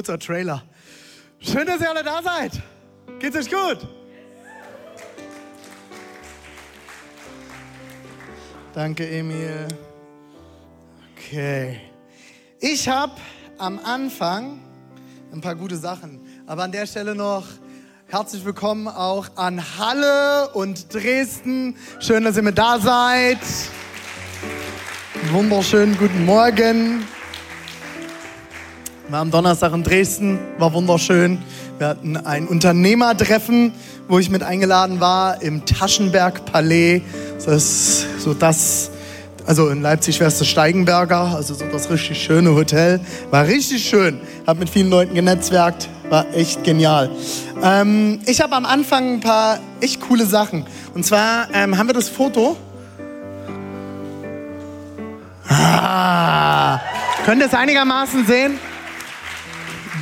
kurzer Trailer. Schön, dass ihr alle da seid. Geht's euch gut? Danke, Emil. Okay. Ich habe am Anfang ein paar gute Sachen, aber an der Stelle noch herzlich willkommen auch an Halle und Dresden. Schön, dass ihr mit da seid. Wunderschönen guten Morgen. Wir haben Donnerstag in Dresden, war wunderschön. Wir hatten ein Unternehmertreffen, wo ich mit eingeladen war im Taschenberg Palais. Das ist so das, also in Leipzig wäre es das Steigenberger, also so das richtig schöne Hotel. War richtig schön. Hab mit vielen Leuten genetzwerkt, war echt genial. Ähm, ich habe am Anfang ein paar echt coole Sachen. Und zwar ähm, haben wir das Foto. Ah, könnt ihr es einigermaßen sehen?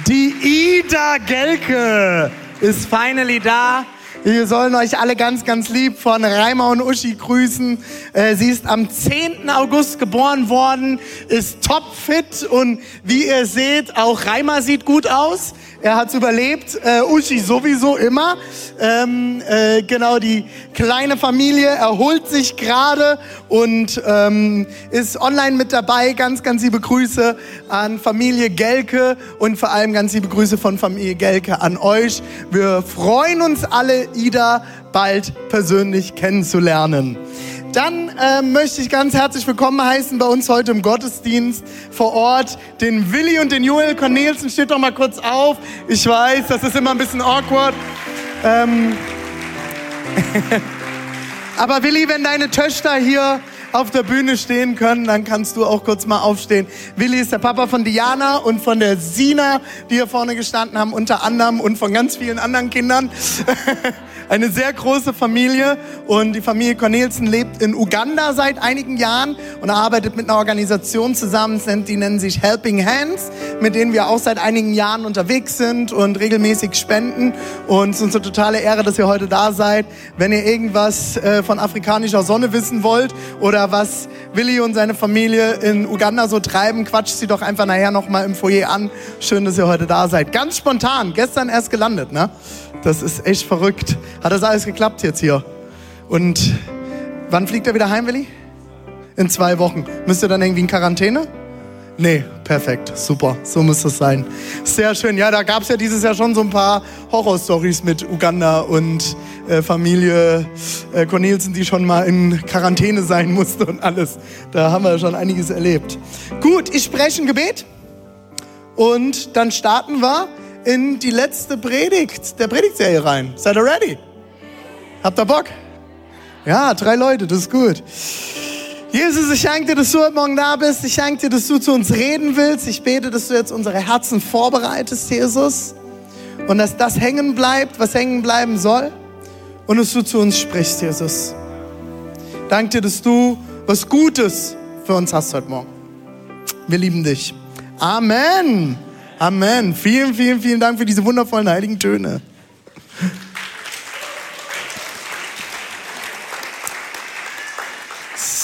Die Ida Gelke ist finally da. Wir sollen euch alle ganz, ganz lieb von Reimer und Uschi grüßen. Äh, sie ist am 10. August geboren worden, ist topfit und wie ihr seht, auch Reimer sieht gut aus. Er hat's überlebt, äh, Uschi sowieso immer. Ähm, äh, genau, die kleine Familie erholt sich gerade und ähm, ist online mit dabei. Ganz, ganz liebe Grüße an Familie Gelke und vor allem ganz liebe Grüße von Familie Gelke an euch. Wir freuen uns alle, Ida bald persönlich kennenzulernen. Dann äh, möchte ich ganz herzlich willkommen heißen bei uns heute im Gottesdienst vor Ort den Willi und den Joel Cornelsen. Steht doch mal kurz auf. Ich weiß, das ist immer ein bisschen awkward. Ähm Aber Willi, wenn deine Töchter hier auf der Bühne stehen können, dann kannst du auch kurz mal aufstehen. Willi ist der Papa von Diana und von der Sina, die hier vorne gestanden haben, unter anderem und von ganz vielen anderen Kindern. Eine sehr große Familie und die Familie Cornelsen lebt in Uganda seit einigen Jahren und arbeitet mit einer Organisation zusammen, die nennen sich Helping Hands, mit denen wir auch seit einigen Jahren unterwegs sind und regelmäßig spenden. Und es ist uns eine totale Ehre, dass ihr heute da seid. Wenn ihr irgendwas äh, von afrikanischer Sonne wissen wollt oder was Willi und seine Familie in Uganda so treiben, quatscht sie doch einfach nachher nochmal im Foyer an. Schön, dass ihr heute da seid. Ganz spontan, gestern erst gelandet, ne? Das ist echt verrückt. Hat das alles geklappt jetzt hier? Und wann fliegt er wieder heim, Willi? In zwei Wochen. Müsst ihr dann irgendwie in Quarantäne? Nee, perfekt, super, so muss das sein. Sehr schön. Ja, da gab es ja dieses Jahr schon so ein paar Horrorstories mit Uganda und äh, Familie äh, Cornelsen, die schon mal in Quarantäne sein musste und alles. Da haben wir schon einiges erlebt. Gut, ich spreche ein Gebet und dann starten wir in die letzte Predigt der Predigtserie rein. Seid ihr ready? Habt ihr Bock? Ja, drei Leute, das ist gut. Jesus, ich danke dir, dass du heute Morgen da bist. Ich danke dir, dass du zu uns reden willst. Ich bete, dass du jetzt unsere Herzen vorbereitest, Jesus. Und dass das hängen bleibt, was hängen bleiben soll. Und dass du zu uns sprichst, Jesus. Danke dir, dass du was Gutes für uns hast heute Morgen. Wir lieben dich. Amen. Amen. Vielen, vielen, vielen Dank für diese wundervollen heiligen Töne.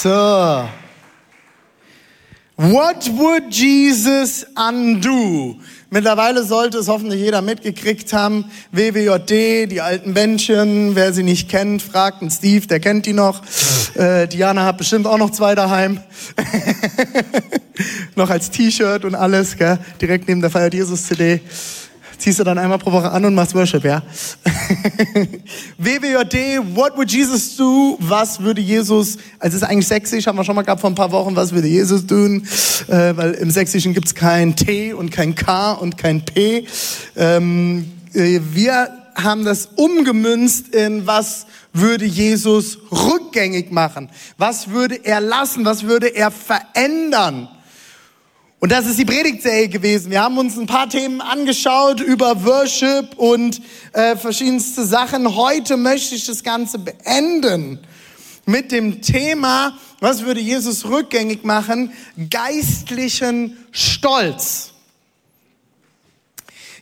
So. What would Jesus undo? Mittlerweile sollte es hoffentlich jeder mitgekriegt haben. WWJD, die alten Bändchen. Wer sie nicht kennt, fragt einen Steve, der kennt die noch. Äh, Diana hat bestimmt auch noch zwei daheim. noch als T-Shirt und alles, gell? direkt neben der Feiert Jesus CD. Ziehst du dann einmal pro Woche an und machst Worship, ja? WWJD, what would Jesus do? Was würde Jesus, also es ist eigentlich sächsisch, haben wir schon mal gehabt vor ein paar Wochen, was würde Jesus tun? Äh, weil im Sächsischen gibt's kein T und kein K und kein P. Ähm, äh, wir haben das umgemünzt in was würde Jesus rückgängig machen? Was würde er lassen? Was würde er verändern? Und das ist die Predigtserie gewesen. Wir haben uns ein paar Themen angeschaut über Worship und äh, verschiedenste Sachen. Heute möchte ich das Ganze beenden mit dem Thema, was würde Jesus rückgängig machen? Geistlichen Stolz.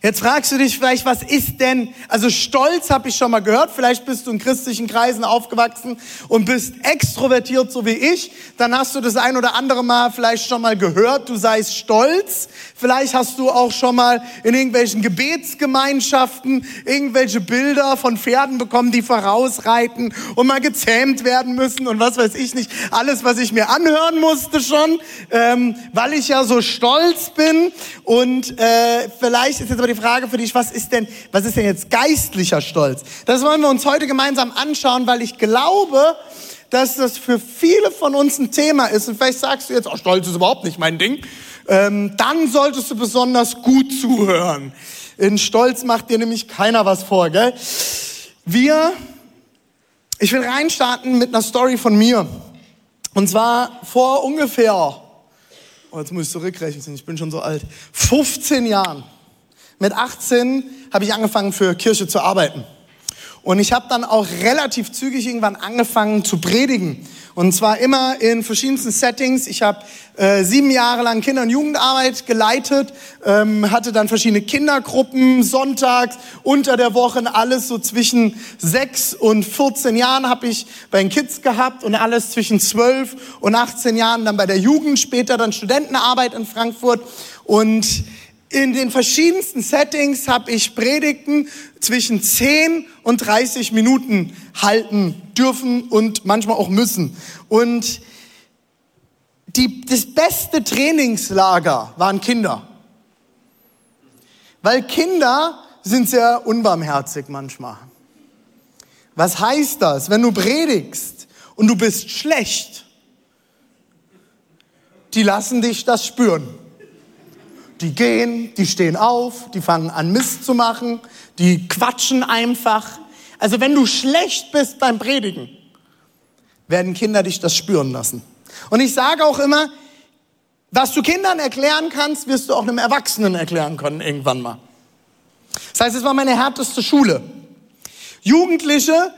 Jetzt fragst du dich vielleicht, was ist denn, also Stolz habe ich schon mal gehört, vielleicht bist du in christlichen Kreisen aufgewachsen und bist extrovertiert so wie ich, dann hast du das ein oder andere Mal vielleicht schon mal gehört, du seist stolz, vielleicht hast du auch schon mal in irgendwelchen Gebetsgemeinschaften irgendwelche Bilder von Pferden bekommen, die vorausreiten und mal gezähmt werden müssen und was weiß ich nicht, alles, was ich mir anhören musste schon, ähm, weil ich ja so stolz bin. Und äh, vielleicht ist jetzt aber die die Frage für dich, was ist denn, was ist denn jetzt geistlicher Stolz? Das wollen wir uns heute gemeinsam anschauen, weil ich glaube, dass das für viele von uns ein Thema ist. Und vielleicht sagst du jetzt, oh, Stolz ist überhaupt nicht mein Ding. Ähm, dann solltest du besonders gut zuhören. In Stolz macht dir nämlich keiner was vor, gell? Wir, ich will reinstarten mit einer Story von mir. Und zwar vor ungefähr, oh, jetzt muss ich zurückrechnen, ich bin schon so alt, 15 Jahren mit 18 habe ich angefangen für Kirche zu arbeiten. Und ich habe dann auch relativ zügig irgendwann angefangen zu predigen. Und zwar immer in verschiedensten Settings. Ich habe äh, sieben Jahre lang Kinder- und Jugendarbeit geleitet, ähm, hatte dann verschiedene Kindergruppen, sonntags, unter der Woche, alles so zwischen sechs und 14 Jahren habe ich bei den Kids gehabt und alles zwischen zwölf und 18 Jahren dann bei der Jugend, später dann Studentenarbeit in Frankfurt. Und in den verschiedensten Settings habe ich Predigten zwischen 10 und 30 Minuten halten dürfen und manchmal auch müssen. Und die, das beste Trainingslager waren Kinder. Weil Kinder sind sehr unbarmherzig manchmal. Was heißt das? Wenn du predigst und du bist schlecht, die lassen dich das spüren. Die gehen, die stehen auf, die fangen an Mist zu machen, die quatschen einfach. Also wenn du schlecht bist beim Predigen, werden Kinder dich das spüren lassen. Und ich sage auch immer, was du Kindern erklären kannst, wirst du auch einem Erwachsenen erklären können irgendwann mal. Das heißt, es war meine härteste Schule. Jugendliche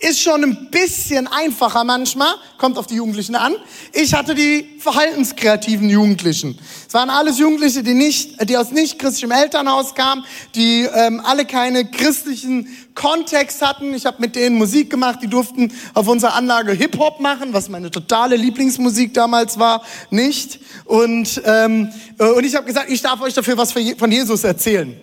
ist schon ein bisschen einfacher manchmal, kommt auf die Jugendlichen an. Ich hatte die verhaltenskreativen Jugendlichen. Es waren alles Jugendliche, die nicht, die aus nicht christlichem Elternhaus kamen, die ähm, alle keine christlichen Kontext hatten. Ich habe mit denen Musik gemacht, die durften auf unserer Anlage Hip Hop machen, was meine totale Lieblingsmusik damals war, nicht. Und ähm, äh, und ich habe gesagt, ich darf euch dafür was von Jesus erzählen.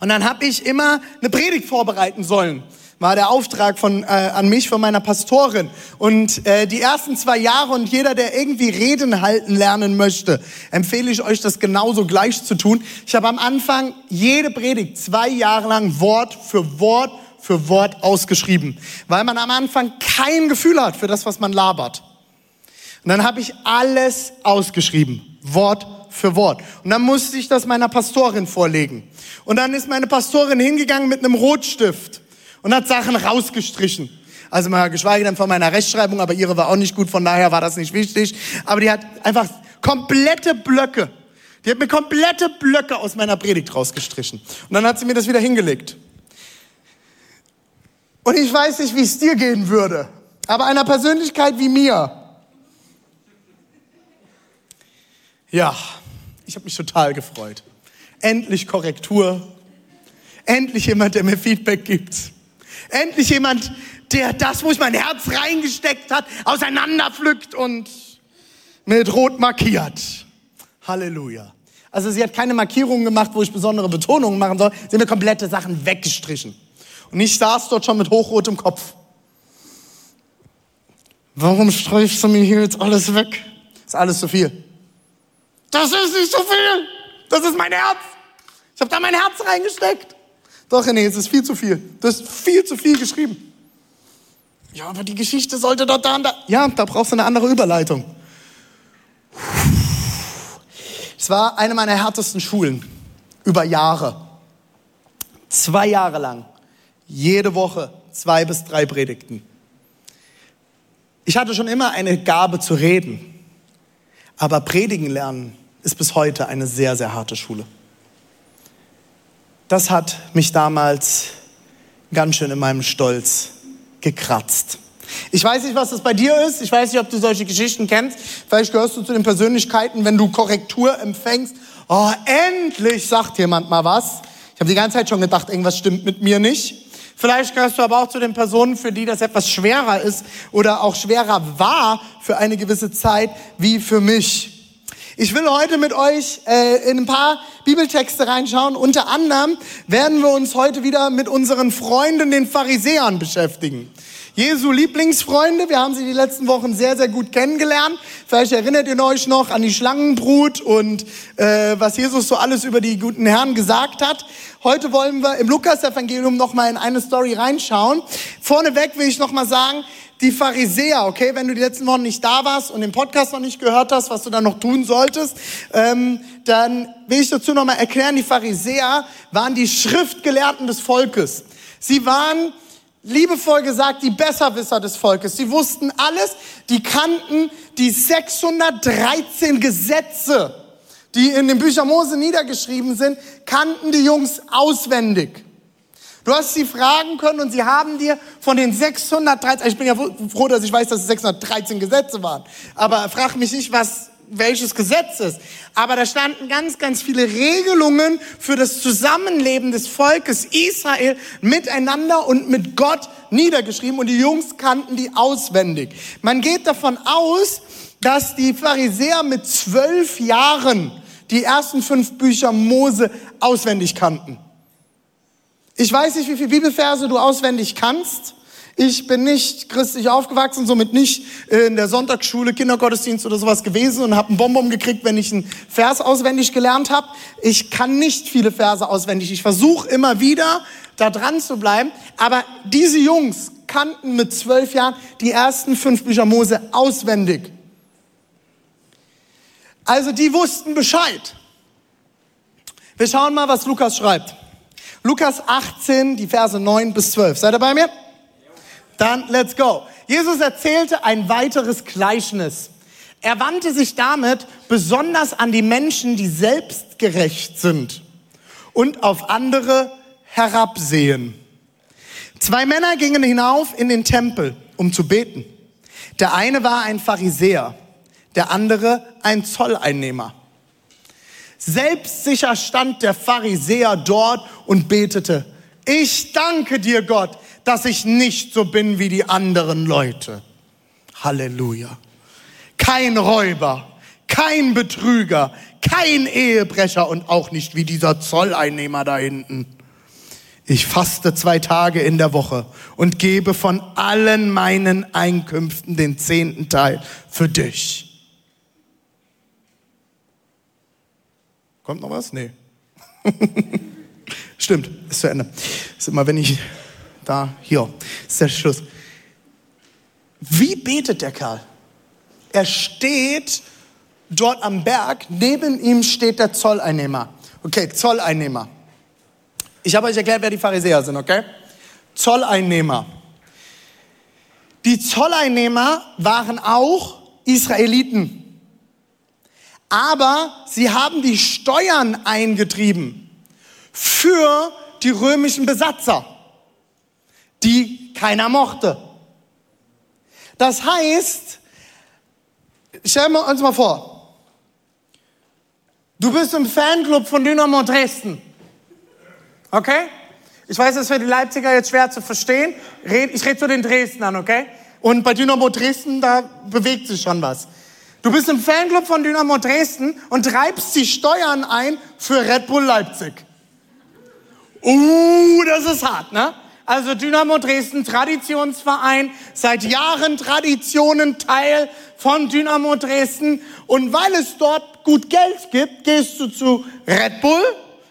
Und dann habe ich immer eine Predigt vorbereiten sollen war der Auftrag von, äh, an mich von meiner Pastorin. Und äh, die ersten zwei Jahre und jeder, der irgendwie Reden halten lernen möchte, empfehle ich euch, das genauso gleich zu tun. Ich habe am Anfang jede Predigt zwei Jahre lang Wort für Wort für Wort ausgeschrieben, weil man am Anfang kein Gefühl hat für das, was man labert. Und dann habe ich alles ausgeschrieben, Wort für Wort. Und dann musste ich das meiner Pastorin vorlegen. Und dann ist meine Pastorin hingegangen mit einem Rotstift und hat Sachen rausgestrichen. Also mal geschweige denn von meiner Rechtschreibung, aber ihre war auch nicht gut, von daher war das nicht wichtig. Aber die hat einfach komplette Blöcke. Die hat mir komplette Blöcke aus meiner Predigt rausgestrichen. Und dann hat sie mir das wieder hingelegt. Und ich weiß nicht, wie es dir gehen würde. Aber einer Persönlichkeit wie mir. Ja, ich habe mich total gefreut. Endlich Korrektur. Endlich jemand, der mir Feedback gibt. Endlich jemand, der das, wo ich mein Herz reingesteckt hat, auseinanderpflückt und mit Rot markiert. Halleluja. Also sie hat keine Markierungen gemacht, wo ich besondere Betonungen machen soll. Sie hat mir komplette Sachen weggestrichen. Und ich saß dort schon mit hochrotem Kopf. Warum streifst du mir hier jetzt alles weg? ist alles zu viel. Das ist nicht zu viel. Das ist mein Herz. Ich habe da mein Herz reingesteckt. Doch, René, es ist viel zu viel. Du hast viel zu viel geschrieben. Ja, aber die Geschichte sollte dort da und da. Ja, da brauchst du eine andere Überleitung. Es war eine meiner härtesten Schulen. Über Jahre. Zwei Jahre lang. Jede Woche zwei bis drei Predigten. Ich hatte schon immer eine Gabe zu reden. Aber predigen lernen ist bis heute eine sehr, sehr harte Schule. Das hat mich damals ganz schön in meinem Stolz gekratzt. Ich weiß nicht, was das bei dir ist. Ich weiß nicht, ob du solche Geschichten kennst. Vielleicht gehörst du zu den Persönlichkeiten, wenn du Korrektur empfängst. Oh, endlich sagt jemand mal was. Ich habe die ganze Zeit schon gedacht, irgendwas stimmt mit mir nicht. Vielleicht gehörst du aber auch zu den Personen, für die das etwas schwerer ist oder auch schwerer war für eine gewisse Zeit wie für mich. Ich will heute mit euch äh, in ein paar Bibeltexte reinschauen. Unter anderem werden wir uns heute wieder mit unseren Freunden, den Pharisäern, beschäftigen. Jesu Lieblingsfreunde. Wir haben sie die letzten Wochen sehr, sehr gut kennengelernt. Vielleicht erinnert ihr euch noch an die Schlangenbrut und äh, was Jesus so alles über die guten Herren gesagt hat. Heute wollen wir im Lukas-Evangelium noch mal in eine Story reinschauen. Vorneweg will ich noch mal sagen, die Pharisäer, okay, wenn du die letzten Wochen nicht da warst und den Podcast noch nicht gehört hast, was du dann noch tun solltest, ähm, dann will ich dazu noch mal erklären, die Pharisäer waren die Schriftgelehrten des Volkes. Sie waren liebevoll gesagt, die Besserwisser des Volkes. Sie wussten alles, die kannten die 613 Gesetze, die in den Büchern Mose niedergeschrieben sind, kannten die Jungs auswendig. Du hast sie fragen können und sie haben dir von den 613, ich bin ja froh, dass ich weiß, dass es 613 Gesetze waren, aber frag mich nicht, was welches Gesetz ist. Aber da standen ganz, ganz viele Regelungen für das Zusammenleben des Volkes Israel miteinander und mit Gott niedergeschrieben und die Jungs kannten die auswendig. Man geht davon aus, dass die Pharisäer mit zwölf Jahren die ersten fünf Bücher Mose auswendig kannten. Ich weiß nicht, wie viele Bibelverse du auswendig kannst. Ich bin nicht christlich aufgewachsen, somit nicht in der Sonntagsschule, Kindergottesdienst oder sowas gewesen und habe einen Bonbon gekriegt, wenn ich einen Vers auswendig gelernt habe. Ich kann nicht viele Verse auswendig. Ich versuche immer wieder, da dran zu bleiben. Aber diese Jungs kannten mit zwölf Jahren die ersten fünf Bücher Mose auswendig. Also die wussten Bescheid. Wir schauen mal, was Lukas schreibt. Lukas 18, die Verse 9 bis 12. Seid ihr bei mir? Dann let's go. Jesus erzählte ein weiteres Gleichnis. Er wandte sich damit besonders an die Menschen, die selbstgerecht sind und auf andere herabsehen. Zwei Männer gingen hinauf in den Tempel, um zu beten. Der eine war ein Pharisäer, der andere ein Zolleinnehmer. Selbstsicher stand der Pharisäer dort und betete, ich danke dir, Gott, dass ich nicht so bin wie die anderen Leute. Halleluja. Kein Räuber, kein Betrüger, kein Ehebrecher und auch nicht wie dieser Zolleinnehmer da hinten. Ich faste zwei Tage in der Woche und gebe von allen meinen Einkünften den zehnten Teil für dich. Kommt noch was? Nee. Stimmt, ist zu Ende. ist immer, wenn ich da, hier, ist der Schluss. Wie betet der Kerl? Er steht dort am Berg, neben ihm steht der Zolleinnehmer. Okay, Zolleinnehmer. Ich habe euch erklärt, wer die Pharisäer sind, okay? Zolleinnehmer. Die Zolleinnehmer waren auch Israeliten. Aber sie haben die Steuern eingetrieben für die römischen Besatzer die keiner mochte. Das heißt, stellen wir uns mal vor, du bist im Fanclub von Dynamo Dresden. Okay? Ich weiß, das ist für die Leipziger jetzt schwer zu verstehen. Ich rede zu den Dresdnern, okay? Und bei Dynamo Dresden, da bewegt sich schon was. Du bist im Fanclub von Dynamo Dresden und treibst die Steuern ein für Red Bull Leipzig. Uh, das ist hart, ne? Also Dynamo Dresden, Traditionsverein, seit Jahren Traditionen Teil von Dynamo Dresden. Und weil es dort gut Geld gibt, gehst du zu Red Bull,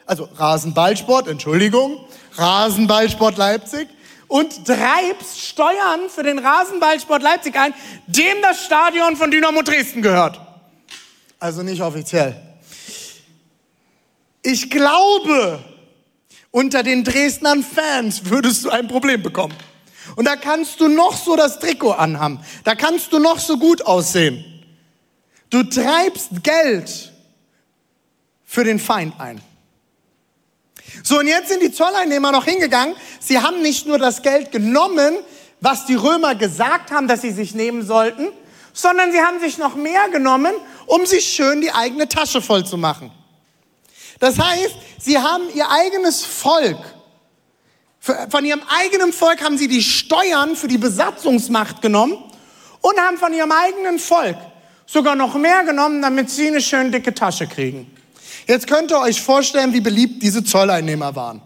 also Rasenballsport, Entschuldigung, Rasenballsport Leipzig und treibst Steuern für den Rasenballsport Leipzig ein, dem das Stadion von Dynamo Dresden gehört. Also nicht offiziell. Ich glaube, unter den Dresdnern Fans würdest du ein Problem bekommen. Und da kannst du noch so das Trikot anhaben. Da kannst du noch so gut aussehen. Du treibst Geld für den Feind ein. So, und jetzt sind die Zolleinnehmer noch hingegangen. Sie haben nicht nur das Geld genommen, was die Römer gesagt haben, dass sie sich nehmen sollten, sondern sie haben sich noch mehr genommen, um sich schön die eigene Tasche voll zu machen. Das heißt, sie haben ihr eigenes Volk, von ihrem eigenen Volk haben sie die Steuern für die Besatzungsmacht genommen und haben von ihrem eigenen Volk sogar noch mehr genommen, damit sie eine schön dicke Tasche kriegen. Jetzt könnt ihr euch vorstellen, wie beliebt diese Zolleinnehmer waren.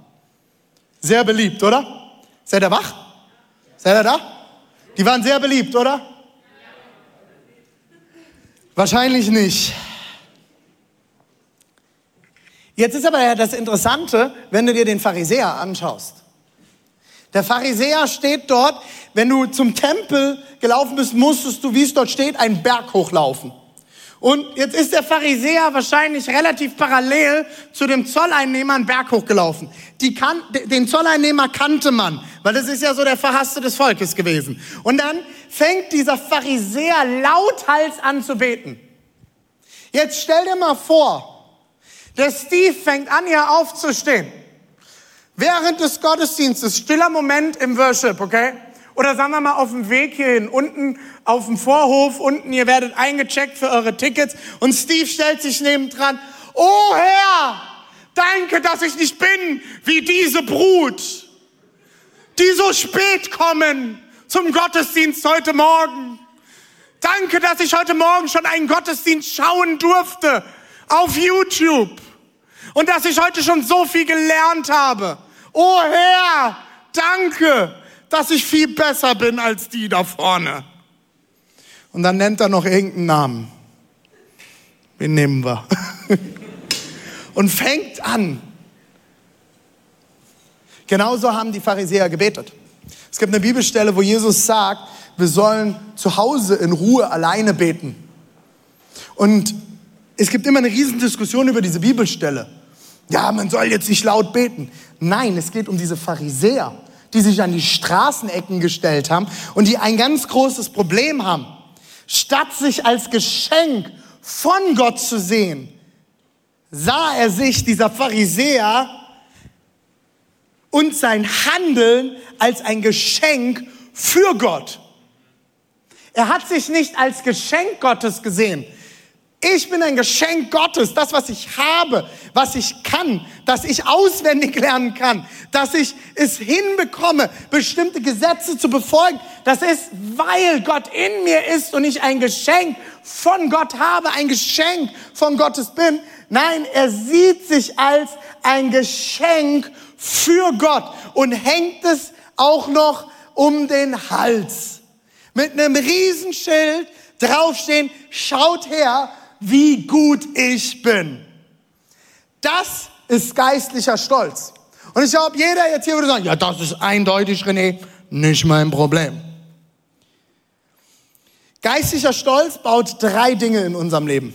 Sehr beliebt, oder? Seid ihr wach? Seid ihr da? Die waren sehr beliebt, oder? Wahrscheinlich nicht. Jetzt ist aber ja das Interessante, wenn du dir den Pharisäer anschaust. Der Pharisäer steht dort, wenn du zum Tempel gelaufen bist, musstest du, wie es dort steht, einen Berg hochlaufen. Und jetzt ist der Pharisäer wahrscheinlich relativ parallel zu dem Zolleinnehmer einen Berg hochgelaufen. Die kan den Zolleinnehmer kannte man, weil das ist ja so der Verhasste des Volkes gewesen. Und dann fängt dieser Pharisäer lauthals an zu beten. Jetzt stell dir mal vor, der Steve fängt an, hier aufzustehen. Während des Gottesdienstes, stiller Moment im Worship, okay? Oder sagen wir mal auf dem Weg hierhin, unten auf dem Vorhof, unten, ihr werdet eingecheckt für eure Tickets und Steve stellt sich nebendran, oh Herr, danke, dass ich nicht bin wie diese Brut, die so spät kommen zum Gottesdienst heute Morgen. Danke, dass ich heute Morgen schon einen Gottesdienst schauen durfte auf YouTube und dass ich heute schon so viel gelernt habe. Oh Herr, danke, dass ich viel besser bin als die da vorne. Und dann nennt er noch irgendeinen Namen. Wen nehmen wir? und fängt an. Genauso haben die Pharisäer gebetet. Es gibt eine Bibelstelle, wo Jesus sagt, wir sollen zu Hause in Ruhe alleine beten. Und es gibt immer eine Riesendiskussion über diese Bibelstelle. Ja, man soll jetzt nicht laut beten. Nein, es geht um diese Pharisäer, die sich an die Straßenecken gestellt haben und die ein ganz großes Problem haben. Statt sich als Geschenk von Gott zu sehen, sah er sich, dieser Pharisäer, und sein Handeln als ein Geschenk für Gott. Er hat sich nicht als Geschenk Gottes gesehen. Ich bin ein Geschenk Gottes, das, was ich habe, was ich kann, dass ich auswendig lernen kann, dass ich es hinbekomme, bestimmte Gesetze zu befolgen. Das ist, weil Gott in mir ist und ich ein Geschenk von Gott habe, ein Geschenk von Gottes bin. Nein, er sieht sich als ein Geschenk für Gott und hängt es auch noch um den Hals. Mit einem Riesenschild draufstehen, schaut her, wie gut ich bin. Das ist geistlicher Stolz. Und ich glaube, jeder jetzt hier würde sagen, ja, das ist eindeutig, René, nicht mein Problem. Geistlicher Stolz baut drei Dinge in unserem Leben.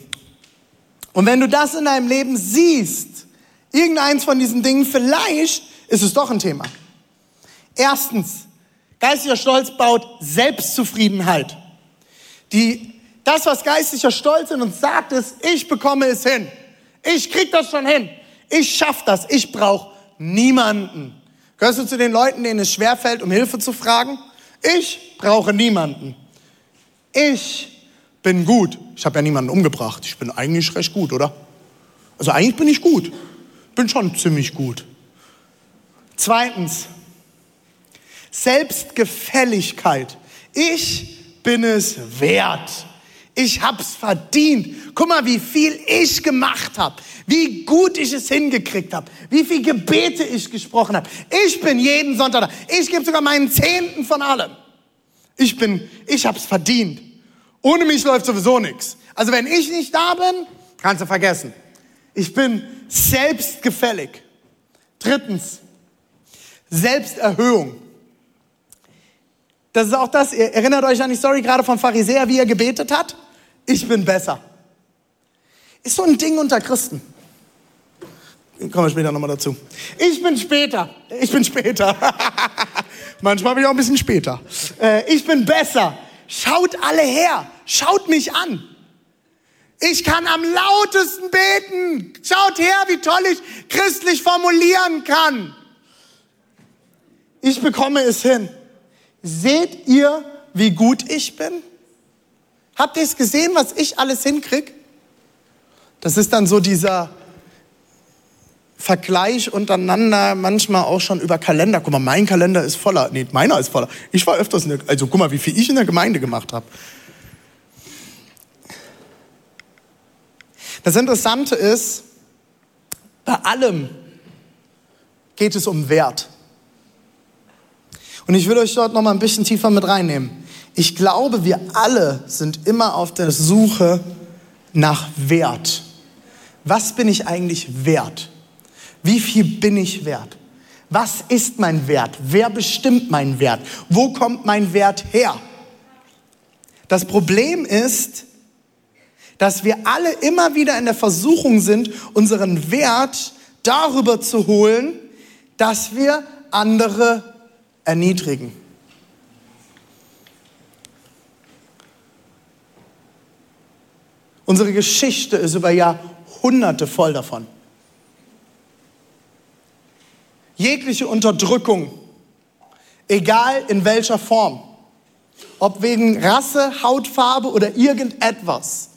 Und wenn du das in deinem Leben siehst, irgendeins von diesen Dingen, vielleicht ist es doch ein Thema. Erstens, geistlicher Stolz baut Selbstzufriedenheit. Die das, was geistlicher Stolz in uns sagt, ist, ich bekomme es hin. Ich krieg das schon hin. Ich schaff das. Ich brauche niemanden. Gehörst du zu den Leuten, denen es schwerfällt, um Hilfe zu fragen? Ich brauche niemanden. Ich bin gut. Ich habe ja niemanden umgebracht. Ich bin eigentlich recht gut, oder? Also eigentlich bin ich gut. Bin schon ziemlich gut. Zweitens, Selbstgefälligkeit. Ich bin es wert. Ich hab's verdient. Guck mal, wie viel ich gemacht habe, wie gut ich es hingekriegt habe, wie viel Gebete ich gesprochen habe. Ich bin jeden Sonntag da. Ich gebe sogar meinen Zehnten von allem. Ich bin, ich hab's verdient. Ohne mich läuft sowieso nichts. Also wenn ich nicht da bin, kannst du vergessen. Ich bin selbstgefällig. Drittens, Selbsterhöhung. Das ist auch das, ihr erinnert euch an die Story gerade von Pharisäer, wie er gebetet hat? Ich bin besser. Ist so ein Ding unter Christen. Kommen wir später nochmal dazu. Ich bin später. Ich bin später. Manchmal bin ich auch ein bisschen später. Äh, ich bin besser. Schaut alle her. Schaut mich an. Ich kann am lautesten beten. Schaut her, wie toll ich christlich formulieren kann. Ich bekomme es hin. Seht ihr, wie gut ich bin? Habt ihr es gesehen, was ich alles hinkrieg? Das ist dann so dieser Vergleich untereinander, manchmal auch schon über Kalender. Guck mal, mein Kalender ist voller. Nee, meiner ist voller. Ich war öfters in der, also guck mal, wie viel ich in der Gemeinde gemacht habe. Das Interessante ist, bei allem geht es um Wert. Und ich will euch dort noch mal ein bisschen tiefer mit reinnehmen. Ich glaube, wir alle sind immer auf der Suche nach Wert. Was bin ich eigentlich wert? Wie viel bin ich wert? Was ist mein Wert? Wer bestimmt meinen Wert? Wo kommt mein Wert her? Das Problem ist, dass wir alle immer wieder in der Versuchung sind, unseren Wert darüber zu holen, dass wir andere erniedrigen. Unsere Geschichte ist über Jahrhunderte voll davon. Jegliche Unterdrückung, egal in welcher Form, ob wegen Rasse, Hautfarbe oder irgendetwas,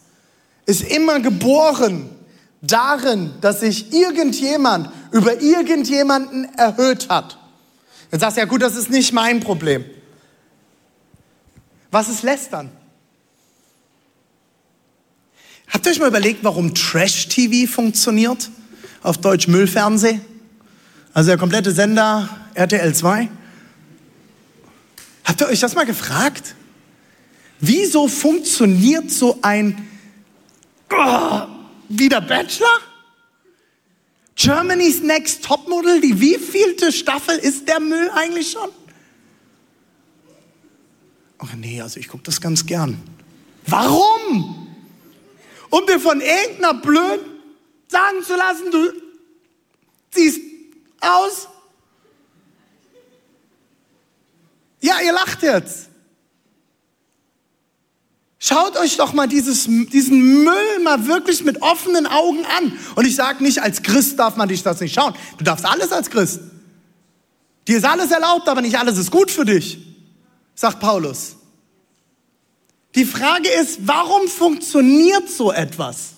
ist immer geboren darin, dass sich irgendjemand über irgendjemanden erhöht hat. Dann sagst du, ja gut, das ist nicht mein Problem. Was ist Lästern? Habt ihr euch mal überlegt, warum Trash-TV funktioniert? Auf Deutsch Müllfernseh? Also der komplette Sender RTL 2? Habt ihr euch das mal gefragt? Wieso funktioniert so ein oh, wie der Bachelor? Germany's Next Topmodel, die wievielte Staffel ist der Müll eigentlich schon? Ach nee, also ich gucke das ganz gern. Warum? Um dir von irgendeiner Blöd sagen zu lassen, du siehst aus. Ja, ihr lacht jetzt. Schaut euch doch mal dieses, diesen Müll mal wirklich mit offenen Augen an. Und ich sage nicht, als Christ darf man dich das nicht schauen. Du darfst alles als Christ. Dir ist alles erlaubt, aber nicht alles ist gut für dich, sagt Paulus. Die Frage ist, warum funktioniert so etwas?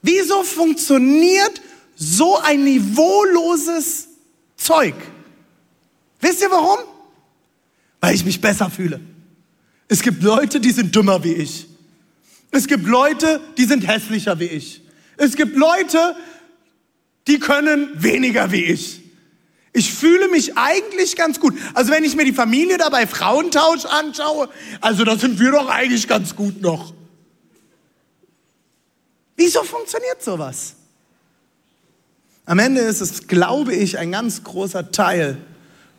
Wieso funktioniert so ein niveauloses Zeug? Wisst ihr warum? Weil ich mich besser fühle. Es gibt Leute, die sind dümmer wie ich. Es gibt Leute, die sind hässlicher wie ich. Es gibt Leute, die können weniger wie ich. Ich fühle mich eigentlich ganz gut. Also wenn ich mir die Familie da bei Frauentausch anschaue, also da sind wir doch eigentlich ganz gut noch. Wieso funktioniert sowas? Am Ende ist es, glaube ich, ein ganz großer Teil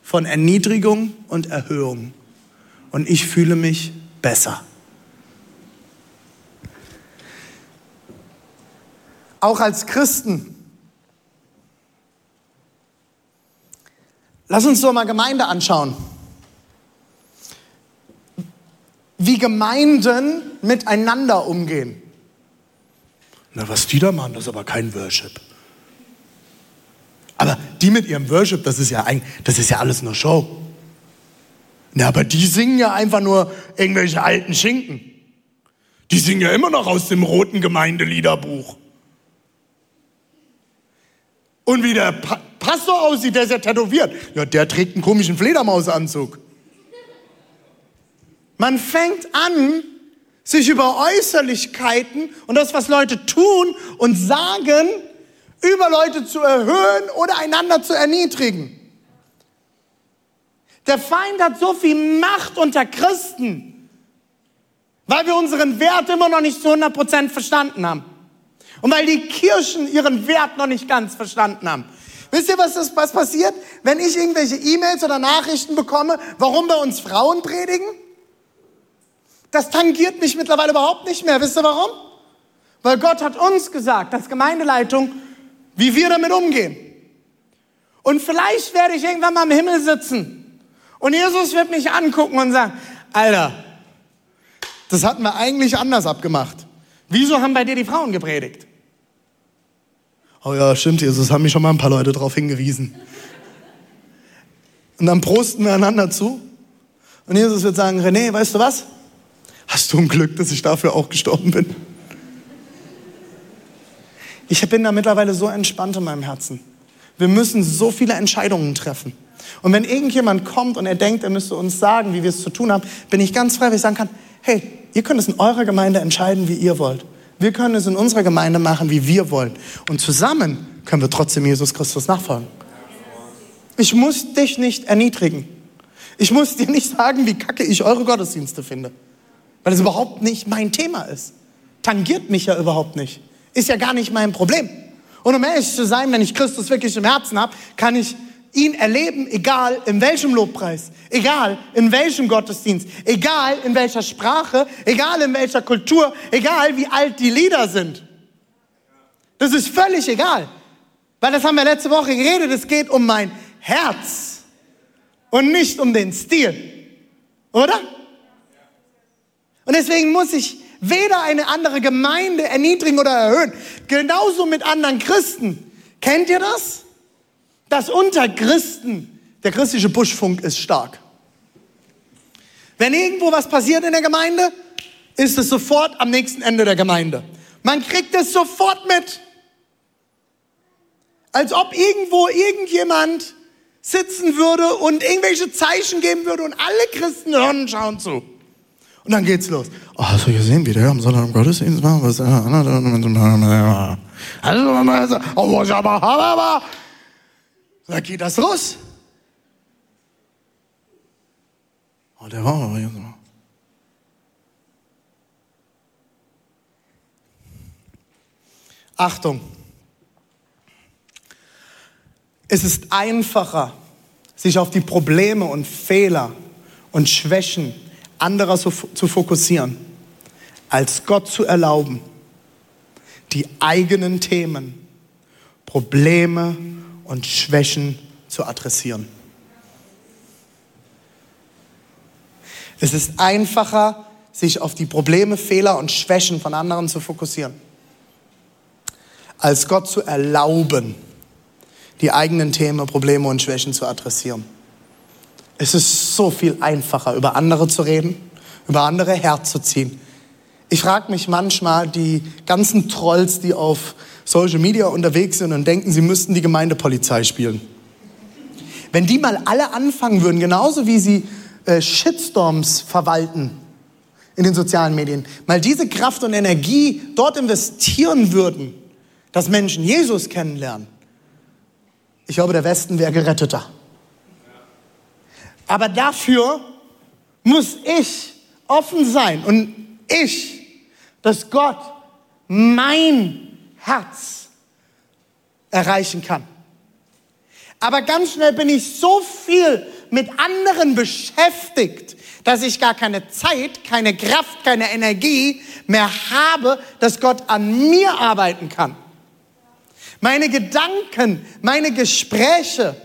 von Erniedrigung und Erhöhung und ich fühle mich besser. Auch als Christen. Lass uns doch mal Gemeinde anschauen. Wie Gemeinden miteinander umgehen. Na, was die da machen, das ist aber kein Worship. Aber die mit ihrem Worship, das ist ja, ein, das ist ja alles nur Show. Na, aber die singen ja einfach nur irgendwelche alten Schinken. Die singen ja immer noch aus dem roten Gemeindeliederbuch. Und wie der pa Pastor aussieht, der ist ja tätowiert. Ja, der trägt einen komischen Fledermausanzug. Man fängt an, sich über Äußerlichkeiten und das, was Leute tun und sagen, über Leute zu erhöhen oder einander zu erniedrigen. Der Feind hat so viel Macht unter Christen, weil wir unseren Wert immer noch nicht zu 100% verstanden haben. Und weil die Kirchen ihren Wert noch nicht ganz verstanden haben. Wisst ihr, was, das, was passiert, wenn ich irgendwelche E-Mails oder Nachrichten bekomme, warum bei uns Frauen predigen? Das tangiert mich mittlerweile überhaupt nicht mehr. Wisst ihr warum? Weil Gott hat uns gesagt, als Gemeindeleitung, wie wir damit umgehen. Und vielleicht werde ich irgendwann mal im Himmel sitzen und Jesus wird mich angucken und sagen, Alter, das hatten wir eigentlich anders abgemacht. Wieso haben bei dir die Frauen gepredigt? Oh ja, stimmt, Jesus, haben mich schon mal ein paar Leute darauf hingewiesen. Und dann prosten wir einander zu. Und Jesus wird sagen, René, weißt du was? Hast du ein Glück, dass ich dafür auch gestorben bin? Ich bin da mittlerweile so entspannt in meinem Herzen. Wir müssen so viele Entscheidungen treffen. Und wenn irgendjemand kommt und er denkt, er müsste uns sagen, wie wir es zu tun haben, bin ich ganz frei, weil ich sagen kann, hey, ihr könnt es in eurer Gemeinde entscheiden, wie ihr wollt. Wir können es in unserer Gemeinde machen, wie wir wollen. Und zusammen können wir trotzdem Jesus Christus nachfolgen. Ich muss dich nicht erniedrigen. Ich muss dir nicht sagen, wie kacke ich eure Gottesdienste finde. Weil es überhaupt nicht mein Thema ist. Tangiert mich ja überhaupt nicht. Ist ja gar nicht mein Problem. Und um ehrlich zu sein, wenn ich Christus wirklich im Herzen habe, kann ich ihn erleben, egal in welchem Lobpreis, egal in welchem Gottesdienst, egal in welcher Sprache, egal in welcher Kultur, egal wie alt die Lieder sind. Das ist völlig egal. Weil das haben wir letzte Woche geredet, es geht um mein Herz und nicht um den Stil. Oder? Und deswegen muss ich weder eine andere Gemeinde erniedrigen oder erhöhen. Genauso mit anderen Christen. Kennt ihr das? Dass unter Christen der christliche Buschfunk ist stark. Wenn irgendwo was passiert in der Gemeinde, ist es sofort am nächsten Ende der Gemeinde. Man kriegt es sofort mit. Als ob irgendwo irgendjemand sitzen würde und irgendwelche Zeichen geben würde und alle Christen hören und schauen zu. Und dann geht's los. Oh, hast du gesehen, wie der am Sonntag im Gottesdienst war? Was, also, oh, da geht das los. Oh, der war aber mal. Achtung. Es ist einfacher, sich auf die Probleme und Fehler und Schwächen anderer zu fokussieren, als Gott zu erlauben, die eigenen Themen, Probleme und Schwächen zu adressieren. Es ist einfacher, sich auf die Probleme, Fehler und Schwächen von anderen zu fokussieren, als Gott zu erlauben, die eigenen Themen, Probleme und Schwächen zu adressieren. Es ist so viel einfacher, über andere zu reden, über andere herzuziehen. Ich frage mich manchmal, die ganzen Trolls, die auf Social Media unterwegs sind und denken, sie müssten die Gemeindepolizei spielen. Wenn die mal alle anfangen würden, genauso wie sie äh, Shitstorms verwalten in den sozialen Medien, mal diese Kraft und Energie dort investieren würden, dass Menschen Jesus kennenlernen, ich glaube, der Westen wäre geretteter. Aber dafür muss ich offen sein und ich, dass Gott mein Herz erreichen kann. Aber ganz schnell bin ich so viel mit anderen beschäftigt, dass ich gar keine Zeit, keine Kraft, keine Energie mehr habe, dass Gott an mir arbeiten kann. Meine Gedanken, meine Gespräche,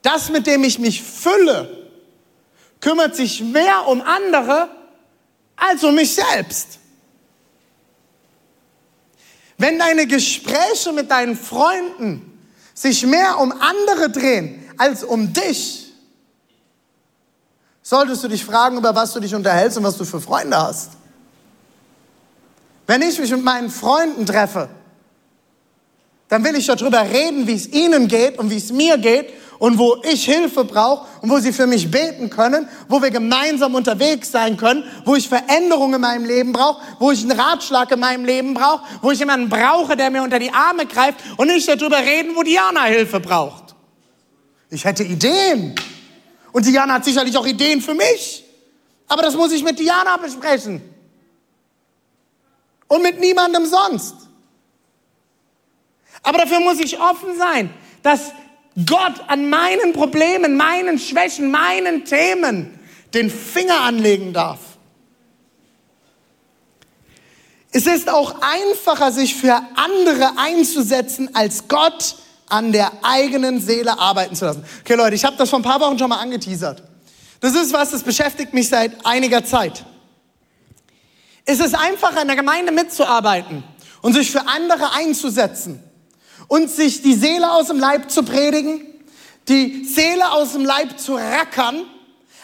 das, mit dem ich mich fülle, kümmert sich mehr um andere als um mich selbst. Wenn deine Gespräche mit deinen Freunden sich mehr um andere drehen als um dich, solltest du dich fragen, über was du dich unterhältst und was du für Freunde hast. Wenn ich mich mit meinen Freunden treffe, dann will ich darüber reden, wie es ihnen geht und wie es mir geht und wo ich Hilfe brauche und wo sie für mich beten können, wo wir gemeinsam unterwegs sein können, wo ich Veränderungen in meinem Leben brauche, wo ich einen Ratschlag in meinem Leben brauche, wo ich jemanden brauche, der mir unter die Arme greift und nicht darüber reden, wo Diana Hilfe braucht. Ich hätte Ideen. Und Diana hat sicherlich auch Ideen für mich. Aber das muss ich mit Diana besprechen. Und mit niemandem sonst. Aber dafür muss ich offen sein, dass Gott an meinen Problemen, meinen Schwächen, meinen Themen den Finger anlegen darf. Es ist auch einfacher, sich für andere einzusetzen, als Gott an der eigenen Seele arbeiten zu lassen. Okay, Leute, ich habe das vor ein paar Wochen schon mal angeteasert. Das ist was, das beschäftigt mich seit einiger Zeit. Es ist einfacher, in der Gemeinde mitzuarbeiten und sich für andere einzusetzen und sich die Seele aus dem Leib zu predigen, die Seele aus dem Leib zu rackern,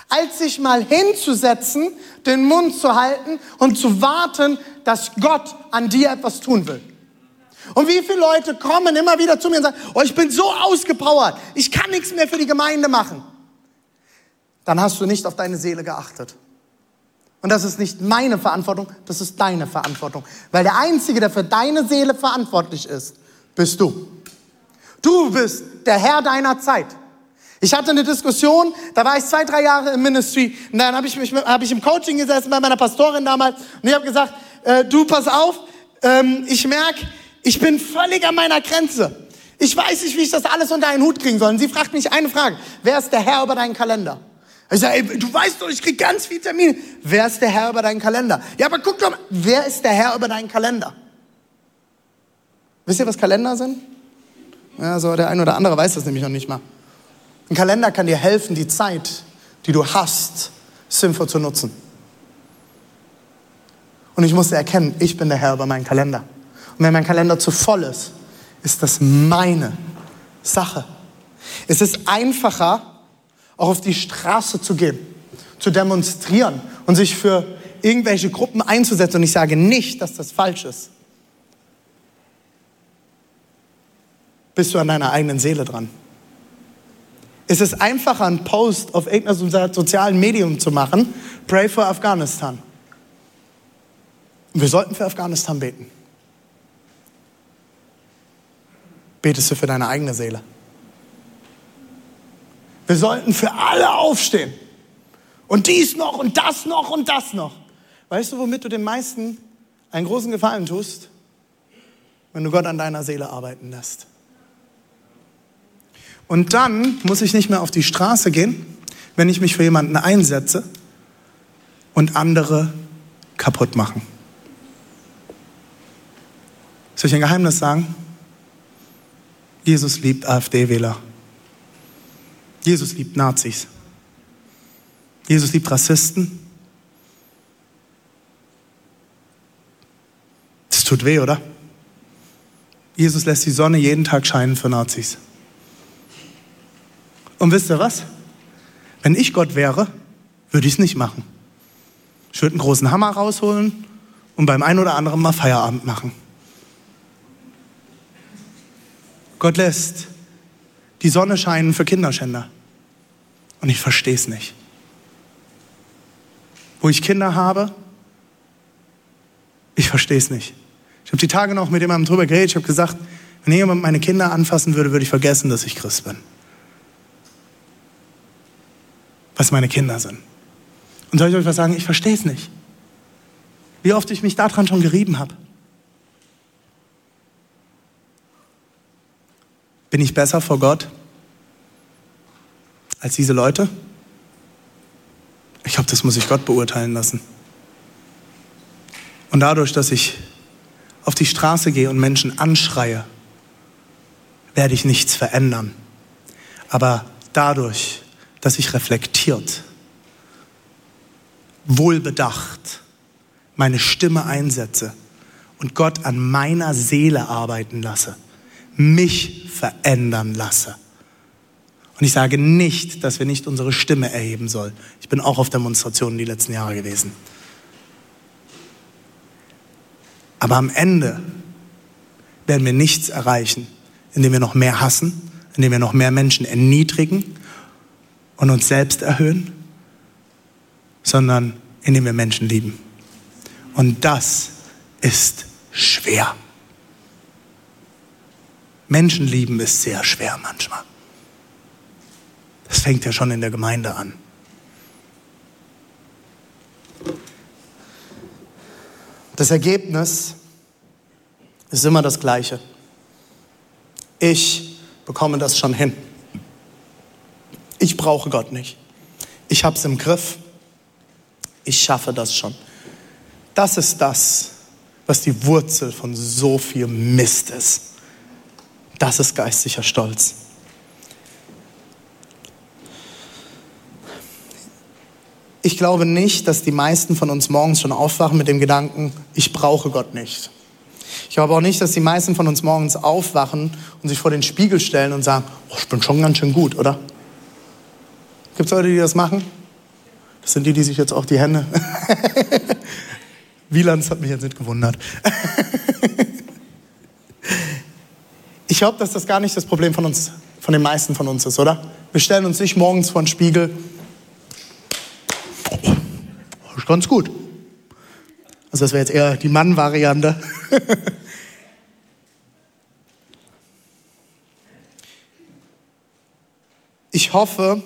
als sich mal hinzusetzen, den Mund zu halten und zu warten, dass Gott an dir etwas tun will. Und wie viele Leute kommen immer wieder zu mir und sagen, oh, ich bin so ausgepowert, ich kann nichts mehr für die Gemeinde machen. Dann hast du nicht auf deine Seele geachtet. Und das ist nicht meine Verantwortung, das ist deine Verantwortung. Weil der Einzige, der für deine Seele verantwortlich ist, bist du. Du bist der Herr deiner Zeit. Ich hatte eine Diskussion, da war ich zwei, drei Jahre im Ministry und dann habe ich, mich, hab ich im Coaching gesessen bei meiner Pastorin damals und ich habe gesagt, äh, du pass auf, ähm, ich merke, ich bin völlig an meiner Grenze. Ich weiß nicht, wie ich das alles unter einen Hut kriegen soll. Und sie fragt mich eine Frage, wer ist der Herr über deinen Kalender? Ich sage, ey, du weißt doch, ich krieg ganz viele Termine. Wer ist der Herr über deinen Kalender? Ja, aber guck doch mal, wer ist der Herr über deinen Kalender? Wisst ihr, was Kalender sind? Ja, so der ein oder andere weiß das nämlich noch nicht mal. Ein Kalender kann dir helfen, die Zeit, die du hast, sinnvoll zu nutzen. Und ich musste erkennen, ich bin der Herr über meinen Kalender. Und wenn mein Kalender zu voll ist, ist das meine Sache. Es ist einfacher, auch auf die Straße zu gehen, zu demonstrieren und sich für irgendwelche Gruppen einzusetzen. Und ich sage nicht, dass das falsch ist. Bist du an deiner eigenen Seele dran? ist es einfacher, einen Post auf irgendeinem sozialen Medium zu machen, Pray for Afghanistan. Und wir sollten für Afghanistan beten. Betest du für deine eigene Seele? Wir sollten für alle aufstehen. Und dies noch und das noch und das noch. Weißt du, womit du den meisten einen großen Gefallen tust? Wenn du Gott an deiner Seele arbeiten lässt. Und dann muss ich nicht mehr auf die Straße gehen, wenn ich mich für jemanden einsetze und andere kaputt machen. Soll ich ein Geheimnis sagen? Jesus liebt AfD-Wähler. Jesus liebt Nazis. Jesus liebt Rassisten. Das tut weh, oder? Jesus lässt die Sonne jeden Tag scheinen für Nazis. Und wisst ihr was? Wenn ich Gott wäre, würde ich es nicht machen. Ich würde einen großen Hammer rausholen und beim einen oder anderen mal Feierabend machen. Gott lässt die Sonne scheinen für Kinderschänder. Und ich verstehe es nicht. Wo ich Kinder habe, ich verstehe es nicht. Ich habe die Tage noch mit jemandem drüber geredet. Ich habe gesagt, wenn jemand meine Kinder anfassen würde, würde ich vergessen, dass ich Christ bin. Was meine Kinder sind. Und soll ich euch was sagen? Ich verstehe es nicht. Wie oft ich mich daran schon gerieben habe. Bin ich besser vor Gott als diese Leute? Ich glaube, das muss ich Gott beurteilen lassen. Und dadurch, dass ich auf die Straße gehe und Menschen anschreie, werde ich nichts verändern. Aber dadurch, dass ich reflektiert, wohlbedacht meine Stimme einsetze und Gott an meiner Seele arbeiten lasse, mich verändern lasse. Und ich sage nicht, dass wir nicht unsere Stimme erheben sollen. Ich bin auch auf Demonstrationen die letzten Jahre gewesen. Aber am Ende werden wir nichts erreichen, indem wir noch mehr hassen, indem wir noch mehr Menschen erniedrigen und uns selbst erhöhen, sondern indem wir Menschen lieben. Und das ist schwer. Menschen lieben ist sehr schwer manchmal. Das fängt ja schon in der Gemeinde an. Das Ergebnis ist immer das gleiche. Ich bekomme das schon hin. Ich brauche Gott nicht. Ich habe es im Griff. Ich schaffe das schon. Das ist das, was die Wurzel von so viel Mist ist. Das ist geistlicher Stolz. Ich glaube nicht, dass die meisten von uns morgens schon aufwachen mit dem Gedanken, ich brauche Gott nicht. Ich glaube auch nicht, dass die meisten von uns morgens aufwachen und sich vor den Spiegel stellen und sagen, oh, ich bin schon ganz schön gut, oder? Gibt es Leute, die das machen? Das sind die, die sich jetzt auch die Hände. Wielands hat mich jetzt nicht gewundert. ich glaube, dass das gar nicht das Problem von uns, von den meisten von uns ist, oder? Wir stellen uns nicht morgens vor den Spiegel. Ist ganz gut. Also das wäre jetzt eher die Mann-Variante. ich hoffe,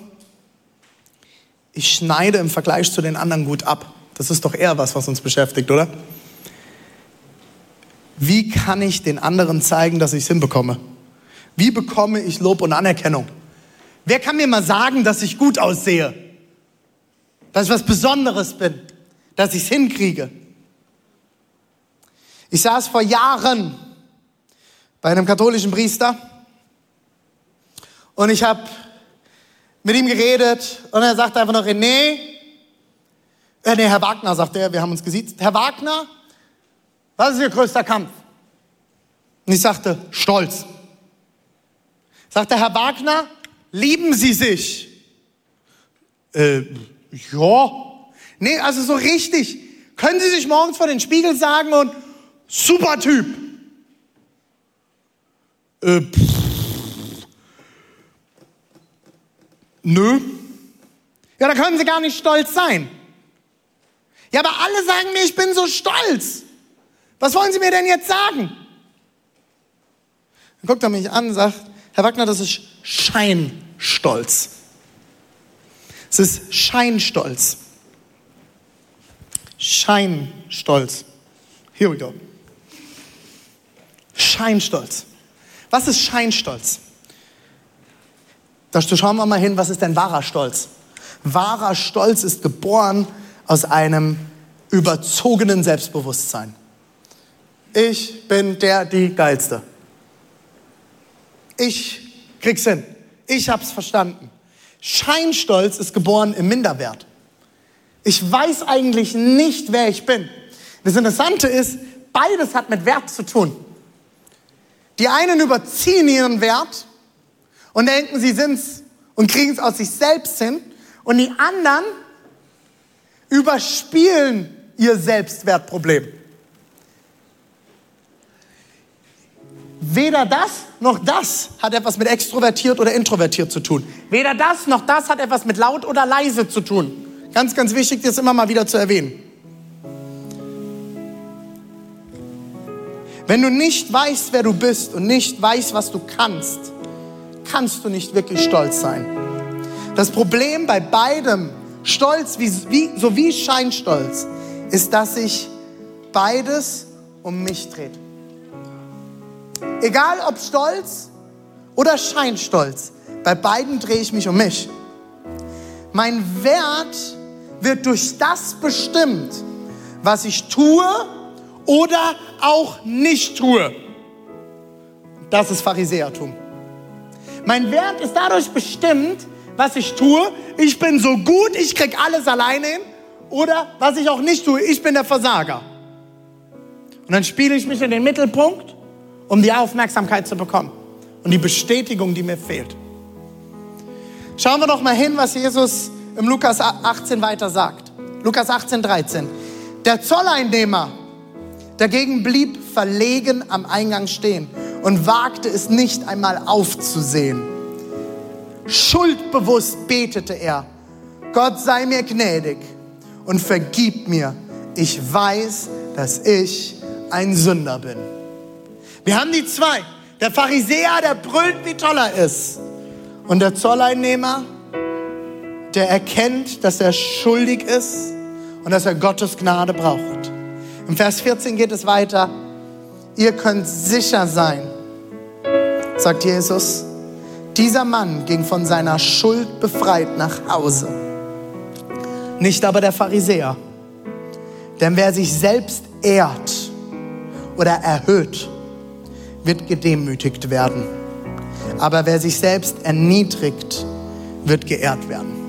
ich schneide im Vergleich zu den anderen gut ab. Das ist doch eher was, was uns beschäftigt, oder? Wie kann ich den anderen zeigen, dass ich es hinbekomme? Wie bekomme ich Lob und Anerkennung? Wer kann mir mal sagen, dass ich gut aussehe? Dass ich was Besonderes bin? Dass ich es hinkriege? Ich saß vor Jahren bei einem katholischen Priester und ich habe mit ihm geredet und er sagte einfach noch, René, äh, nee, Herr Wagner, sagt er, wir haben uns gesiezt. Herr Wagner, was ist Ihr größter Kampf? Und ich sagte, Stolz. Sagte Herr Wagner, lieben Sie sich? Äh, ja. Nee, also so richtig. Können Sie sich morgens vor den Spiegel sagen und super Typ? Äh, pff. Nö. Ja, da können Sie gar nicht stolz sein. Ja, aber alle sagen mir, ich bin so stolz. Was wollen Sie mir denn jetzt sagen? Dann guckt er mich an und sagt, Herr Wagner, das ist Scheinstolz. Es ist Scheinstolz. Scheinstolz. Here we go. Scheinstolz. Was ist Scheinstolz? Da schauen wir mal hin, was ist denn wahrer Stolz? Wahrer Stolz ist geboren aus einem überzogenen Selbstbewusstsein. Ich bin der, die Geilste. Ich krieg's hin. Ich hab's verstanden. Scheinstolz ist geboren im Minderwert. Ich weiß eigentlich nicht, wer ich bin. Das Interessante ist, beides hat mit Wert zu tun. Die einen überziehen ihren Wert und denken, sie sind's und kriegen es aus sich selbst hin. Und die anderen überspielen ihr Selbstwertproblem. Weder das noch das hat etwas mit extrovertiert oder introvertiert zu tun. Weder das noch das hat etwas mit laut oder leise zu tun. Ganz, ganz wichtig, das immer mal wieder zu erwähnen. Wenn du nicht weißt, wer du bist und nicht weißt, was du kannst, kannst du nicht wirklich stolz sein. Das Problem bei beidem Stolz wie, wie, sowie Scheinstolz ist, dass sich beides um mich dreht. Egal ob Stolz oder Scheinstolz, bei beiden drehe ich mich um mich. Mein Wert wird durch das bestimmt, was ich tue oder auch nicht tue. Das ist Pharisäertum. Mein Wert ist dadurch bestimmt, was ich tue. Ich bin so gut, ich krieg alles alleine hin. Oder was ich auch nicht tue, ich bin der Versager. Und dann spiele ich mich in den Mittelpunkt, um die Aufmerksamkeit zu bekommen und die Bestätigung, die mir fehlt. Schauen wir doch mal hin, was Jesus im Lukas 18 weiter sagt. Lukas 18, 13. Der Zolleinnehmer dagegen blieb verlegen am Eingang stehen und wagte es nicht einmal aufzusehen. Schuldbewusst betete er, Gott sei mir gnädig und vergib mir. Ich weiß, dass ich ein Sünder bin. Wir haben die zwei. Der Pharisäer, der brüllt, wie toll er ist. Und der Zolleinnehmer, der erkennt, dass er schuldig ist und dass er Gottes Gnade braucht. Im Vers 14 geht es weiter. Ihr könnt sicher sein, sagt Jesus, dieser Mann ging von seiner Schuld befreit nach Hause. Nicht aber der Pharisäer. Denn wer sich selbst ehrt oder erhöht, wird gedemütigt werden. Aber wer sich selbst erniedrigt, wird geehrt werden.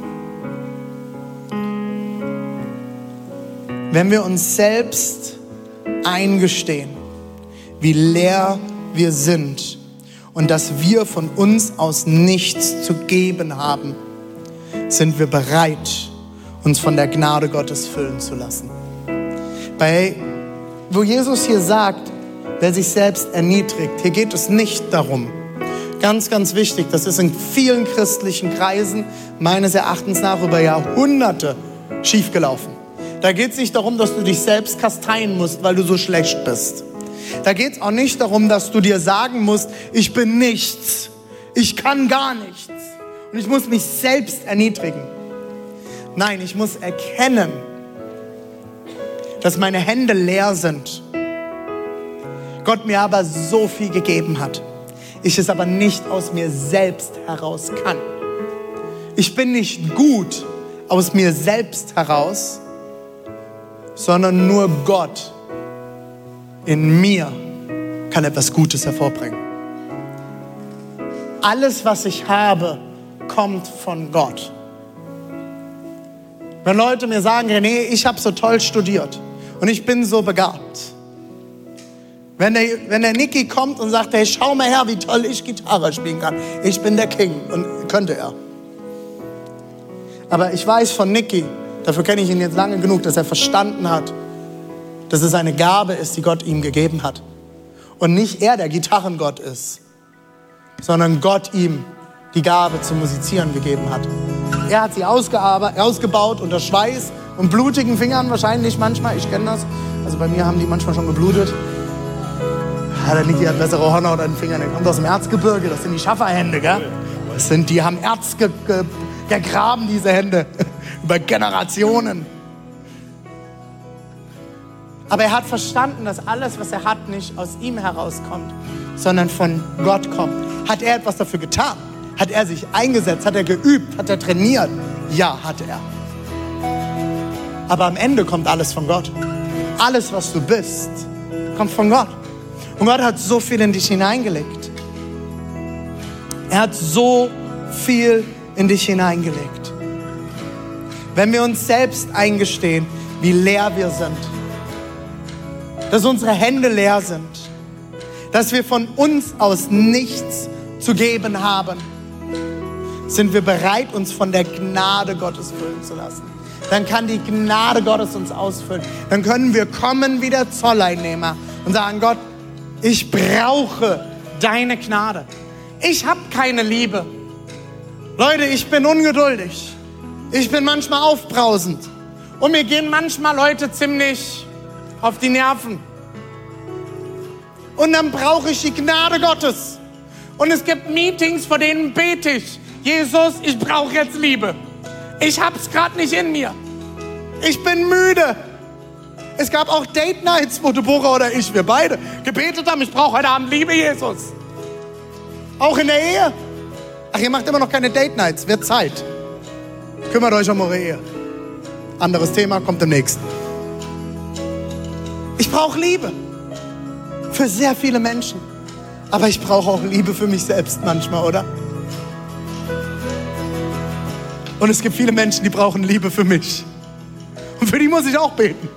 wenn wir uns selbst eingestehen, wie leer wir sind und dass wir von uns aus nichts zu geben haben, sind wir bereit, uns von der Gnade Gottes füllen zu lassen. Bei, wo Jesus hier sagt, wer sich selbst erniedrigt, hier geht es nicht darum, ganz, ganz wichtig, das ist in vielen christlichen Kreisen meines Erachtens nach über Jahrhunderte schiefgelaufen. Da geht es nicht darum, dass du dich selbst kasteien musst, weil du so schlecht bist. Da geht es auch nicht darum, dass du dir sagen musst, ich bin nichts, ich kann gar nichts und ich muss mich selbst erniedrigen. Nein, ich muss erkennen, dass meine Hände leer sind. Gott mir aber so viel gegeben hat. Ich es aber nicht aus mir selbst heraus kann. Ich bin nicht gut aus mir selbst heraus, sondern nur Gott in mir kann etwas Gutes hervorbringen. Alles, was ich habe, kommt von Gott. Wenn Leute mir sagen, René, ich habe so toll studiert und ich bin so begabt. Wenn der, wenn der Niki kommt und sagt, hey, schau mal her, wie toll ich Gitarre spielen kann. Ich bin der King und könnte er. Aber ich weiß von Niki, dafür kenne ich ihn jetzt lange genug, dass er verstanden hat, dass es eine Gabe ist, die Gott ihm gegeben hat. Und nicht er der Gitarrengott ist, sondern Gott ihm die Gabe zum Musizieren gegeben hat. Er hat sie ausgebaut unter Schweiß und blutigen Fingern wahrscheinlich manchmal. Ich kenne das. Also bei mir haben die manchmal schon geblutet. Ja, der Niki hat bessere Hörner oder den Finger. Der kommt aus dem Erzgebirge. Das sind die Schafferhände, gell? Das sind, die haben Erz ge ge gegraben, diese Hände. Über Generationen. Aber er hat verstanden, dass alles, was er hat, nicht aus ihm herauskommt, sondern von Gott kommt. Hat er etwas dafür getan? Hat er sich eingesetzt? Hat er geübt? Hat er trainiert? Ja, hat er. Aber am Ende kommt alles von Gott. Alles, was du bist, kommt von Gott. Und Gott hat so viel in dich hineingelegt. Er hat so viel in dich hineingelegt. Wenn wir uns selbst eingestehen, wie leer wir sind, dass unsere Hände leer sind, dass wir von uns aus nichts zu geben haben, sind wir bereit, uns von der Gnade Gottes füllen zu lassen. Dann kann die Gnade Gottes uns ausfüllen. Dann können wir kommen wie der Zolleinnehmer und sagen, Gott, ich brauche deine Gnade. Ich habe keine Liebe. Leute, ich bin ungeduldig. Ich bin manchmal aufbrausend. Und mir gehen manchmal Leute ziemlich auf die Nerven. Und dann brauche ich die Gnade Gottes. Und es gibt Meetings, vor denen bete ich. Jesus, ich brauche jetzt Liebe. Ich hab's gerade nicht in mir. Ich bin müde. Es gab auch Date Nights, wo Deborah oder ich, wir beide, gebetet haben, ich brauche heute Abend Liebe, Jesus. Auch in der Ehe. Ach, ihr macht immer noch keine Date Nights, wird Zeit. Kümmert euch um eure Ehe. Anderes Thema kommt demnächst. Ich brauche Liebe für sehr viele Menschen. Aber ich brauche auch Liebe für mich selbst manchmal, oder? Und es gibt viele Menschen, die brauchen Liebe für mich. Und für die muss ich auch beten.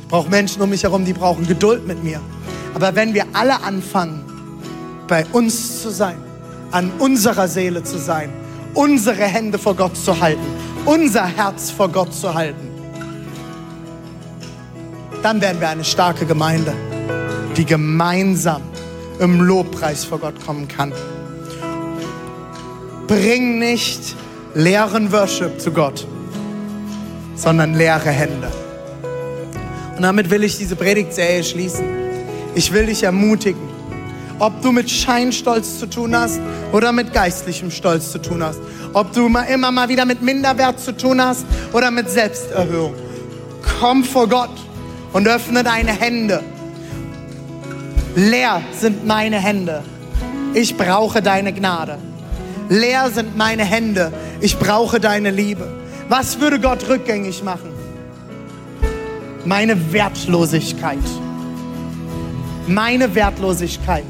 Ich brauche Menschen um mich herum, die brauchen Geduld mit mir. Aber wenn wir alle anfangen, bei uns zu sein, an unserer Seele zu sein, unsere Hände vor Gott zu halten, unser Herz vor Gott zu halten, dann werden wir eine starke Gemeinde, die gemeinsam im Lobpreis vor Gott kommen kann. Bring nicht leeren Worship zu Gott, sondern leere Hände. Und damit will ich diese Predigtserie schließen. Ich will dich ermutigen, ob du mit Scheinstolz zu tun hast oder mit geistlichem Stolz zu tun hast, ob du immer mal wieder mit Minderwert zu tun hast oder mit Selbsterhöhung. Komm vor Gott und öffne deine Hände. Leer sind meine Hände. Ich brauche deine Gnade. Leer sind meine Hände. Ich brauche deine Liebe. Was würde Gott rückgängig machen? Meine Wertlosigkeit. Meine Wertlosigkeit.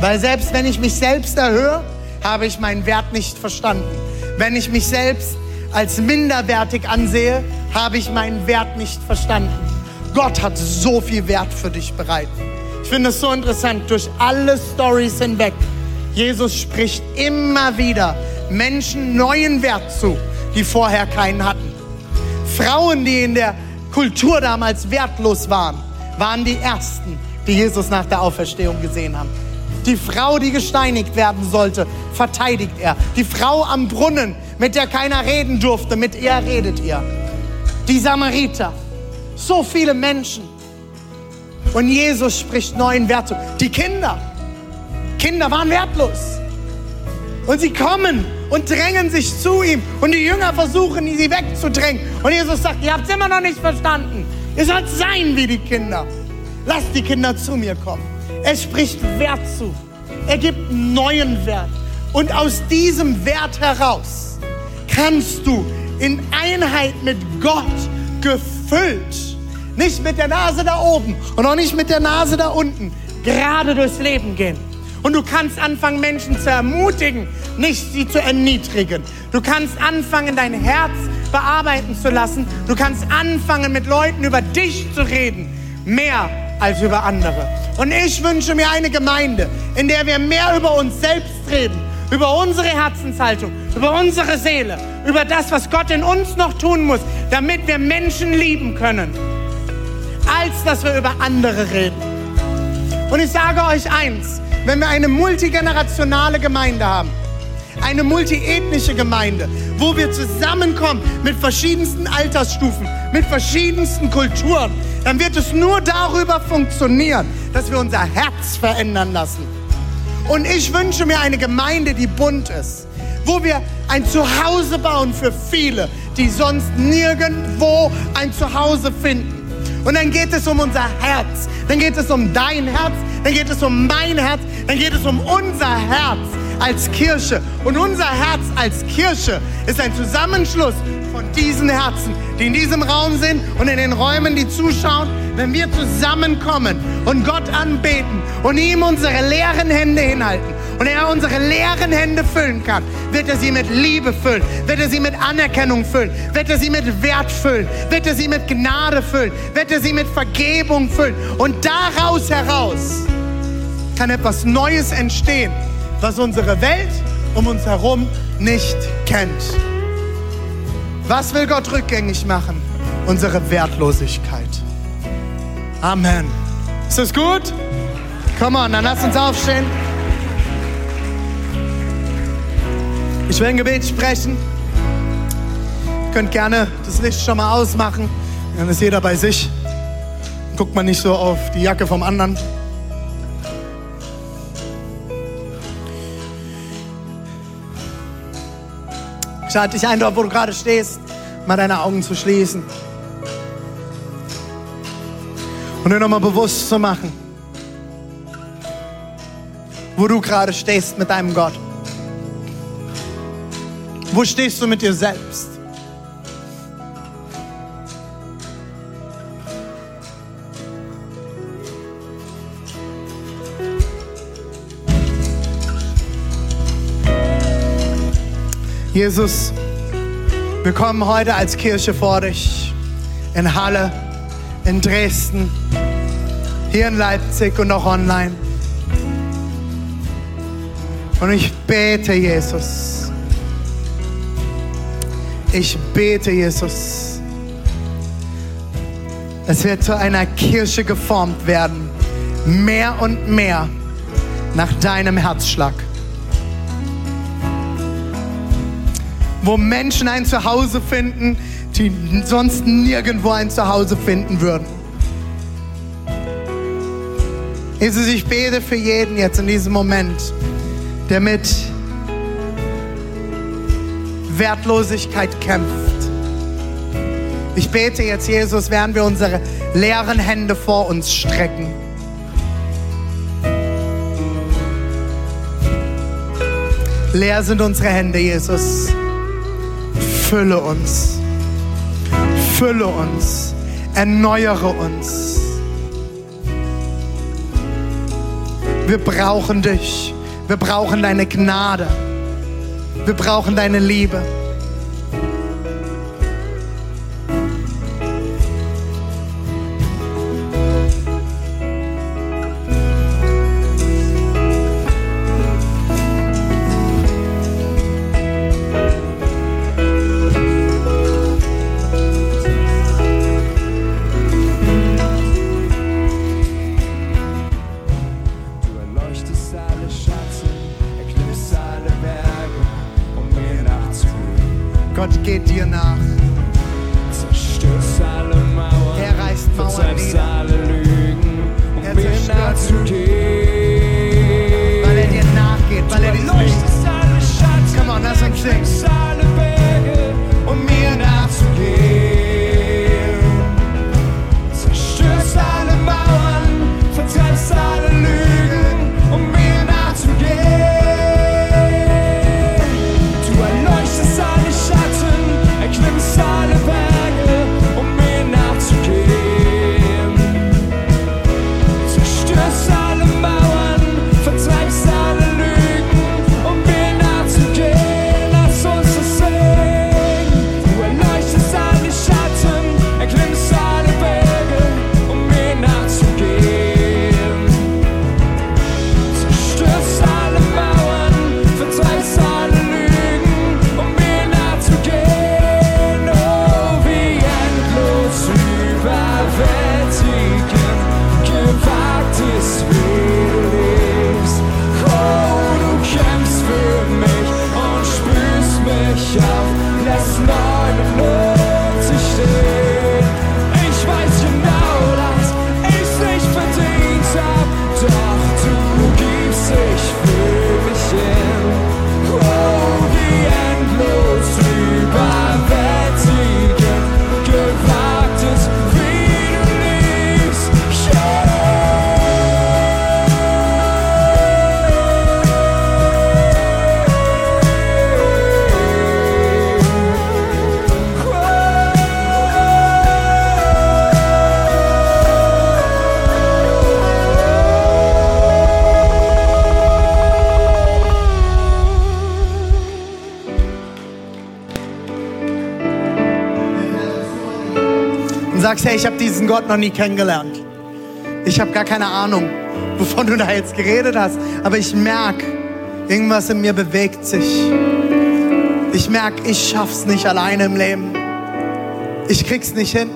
Weil selbst wenn ich mich selbst erhöhe, habe ich meinen Wert nicht verstanden. Wenn ich mich selbst als minderwertig ansehe, habe ich meinen Wert nicht verstanden. Gott hat so viel Wert für dich bereit. Ich finde es so interessant, durch alle Stories hinweg. Jesus spricht immer wieder Menschen neuen Wert zu, die vorher keinen hatten. Frauen, die in der Kultur damals wertlos waren, waren die ersten, die Jesus nach der Auferstehung gesehen haben. Die Frau, die gesteinigt werden sollte, verteidigt er. Die Frau am Brunnen, mit der keiner reden durfte, mit ihr redet ihr. Die Samariter. So viele Menschen. Und Jesus spricht neuen Wert zu. Die Kinder. Kinder waren wertlos. Und sie kommen und drängen sich zu ihm. Und die Jünger versuchen, sie wegzudrängen. Und Jesus sagt, ihr habt es immer noch nicht verstanden. Ihr sollt sein wie die Kinder. Lasst die Kinder zu mir kommen. Er spricht Wert zu. Er gibt neuen Wert. Und aus diesem Wert heraus kannst du in Einheit mit Gott gefüllt, nicht mit der Nase da oben und auch nicht mit der Nase da unten, gerade durchs Leben gehen. Und du kannst anfangen, Menschen zu ermutigen, nicht sie zu erniedrigen. Du kannst anfangen, dein Herz bearbeiten zu lassen. Du kannst anfangen, mit Leuten über dich zu reden, mehr als über andere. Und ich wünsche mir eine Gemeinde, in der wir mehr über uns selbst reden, über unsere Herzenshaltung, über unsere Seele, über das, was Gott in uns noch tun muss, damit wir Menschen lieben können, als dass wir über andere reden. Und ich sage euch eins, wenn wir eine multigenerationale Gemeinde haben, eine multiethnische Gemeinde, wo wir zusammenkommen mit verschiedensten Altersstufen, mit verschiedensten Kulturen, dann wird es nur darüber funktionieren, dass wir unser Herz verändern lassen. Und ich wünsche mir eine Gemeinde, die bunt ist, wo wir ein Zuhause bauen für viele, die sonst nirgendwo ein Zuhause finden. Und dann geht es um unser Herz, dann geht es um dein Herz, dann geht es um mein Herz, dann geht es um unser Herz als Kirche. Und unser Herz als Kirche ist ein Zusammenschluss von diesen Herzen, die in diesem Raum sind und in den Räumen, die zuschauen. Wenn wir zusammenkommen und Gott anbeten und ihm unsere leeren Hände hinhalten und er unsere leeren Hände füllen kann, wird er sie mit Liebe füllen, wird er sie mit Anerkennung füllen, wird er sie mit Wert füllen, wird er sie mit Gnade füllen, wird er sie mit Vergebung füllen. Und daraus heraus kann etwas Neues entstehen, was unsere Welt um uns herum nicht kennt. Was will Gott rückgängig machen? Unsere Wertlosigkeit. Amen. Ist das gut? Komm on, dann lass uns aufstehen. Ich will ein Gebet sprechen. Ihr könnt gerne das Licht schon mal ausmachen. Dann ist jeder bei sich. Guckt man nicht so auf die Jacke vom anderen. Lade dich ein, dort wo du gerade stehst, mal deine Augen zu schließen. Und dir nochmal bewusst zu machen, wo du gerade stehst mit deinem Gott. Wo stehst du mit dir selbst? Jesus, wir kommen heute als Kirche vor dich in Halle, in Dresden, hier in Leipzig und auch online. Und ich bete, Jesus. Ich bete, Jesus. Es wird zu einer Kirche geformt werden, mehr und mehr nach deinem Herzschlag. Wo Menschen ein Zuhause finden, die sonst nirgendwo ein Zuhause finden würden. Jesus, ich bete für jeden jetzt in diesem Moment, der mit Wertlosigkeit kämpft. Ich bete jetzt, Jesus, während wir unsere leeren Hände vor uns strecken. Leer sind unsere Hände, Jesus. Fülle uns. Fülle uns. Erneuere uns. Wir brauchen dich. Wir brauchen deine Gnade. Wir brauchen deine Liebe. Sagst, hey, ich habe diesen Gott noch nie kennengelernt. Ich habe gar keine Ahnung, wovon du da jetzt geredet hast. Aber ich merke, irgendwas in mir bewegt sich. Ich merke, ich schaff's nicht alleine im Leben. Ich krieg's nicht hin.